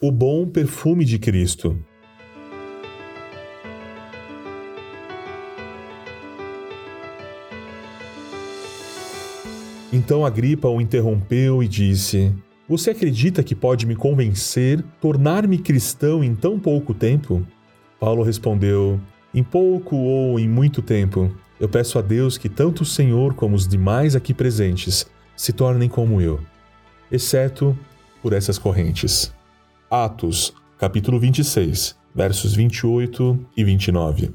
O bom perfume de Cristo. Então Agripa o interrompeu e disse: Você acredita que pode me convencer, tornar-me cristão em tão pouco tempo? Paulo respondeu: Em pouco ou em muito tempo, eu peço a Deus que tanto o Senhor como os demais aqui presentes se tornem como eu, exceto por essas correntes. Atos, capítulo 26, versos 28 e 29.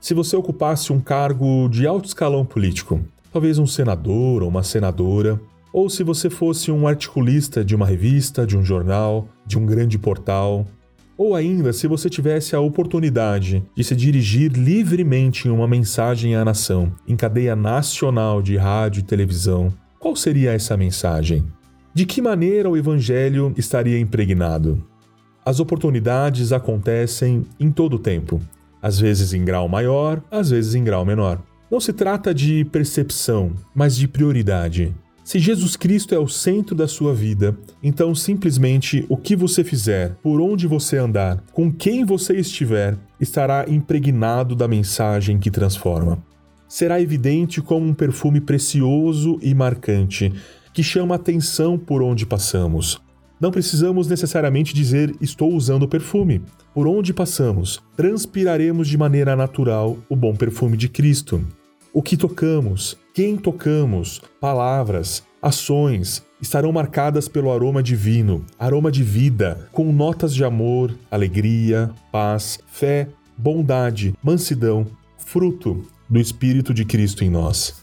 Se você ocupasse um cargo de alto escalão político, talvez um senador ou uma senadora, ou se você fosse um articulista de uma revista, de um jornal, de um grande portal, ou ainda se você tivesse a oportunidade de se dirigir livremente em uma mensagem à nação, em cadeia nacional de rádio e televisão, qual seria essa mensagem? De que maneira o evangelho estaria impregnado? As oportunidades acontecem em todo o tempo, às vezes em grau maior, às vezes em grau menor. Não se trata de percepção, mas de prioridade. Se Jesus Cristo é o centro da sua vida, então simplesmente o que você fizer, por onde você andar, com quem você estiver, estará impregnado da mensagem que transforma. Será evidente como um perfume precioso e marcante, que chama atenção por onde passamos. Não precisamos necessariamente dizer estou usando perfume. Por onde passamos, transpiraremos de maneira natural o bom perfume de Cristo. O que tocamos, quem tocamos, palavras, ações estarão marcadas pelo aroma divino, aroma de vida, com notas de amor, alegria, paz, fé, bondade, mansidão, fruto do Espírito de Cristo em nós.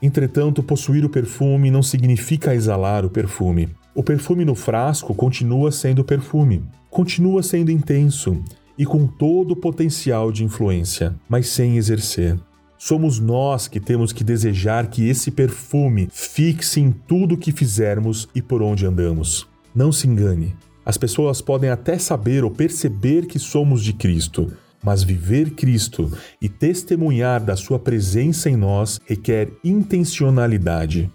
Entretanto, possuir o perfume não significa exalar o perfume. O perfume no frasco continua sendo perfume, continua sendo intenso e com todo o potencial de influência, mas sem exercer. Somos nós que temos que desejar que esse perfume fixe em tudo que fizermos e por onde andamos. Não se engane. As pessoas podem até saber ou perceber que somos de Cristo, mas viver Cristo e testemunhar da Sua presença em nós requer intencionalidade.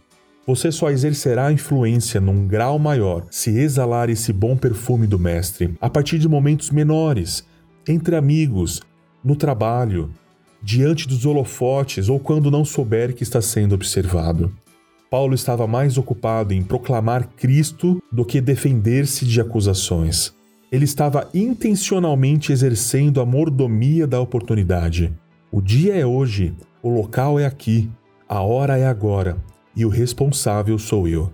Você só exercerá influência num grau maior se exalar esse bom perfume do Mestre a partir de momentos menores, entre amigos, no trabalho, diante dos holofotes ou quando não souber que está sendo observado. Paulo estava mais ocupado em proclamar Cristo do que defender-se de acusações. Ele estava intencionalmente exercendo a mordomia da oportunidade. O dia é hoje, o local é aqui, a hora é agora e o responsável sou eu.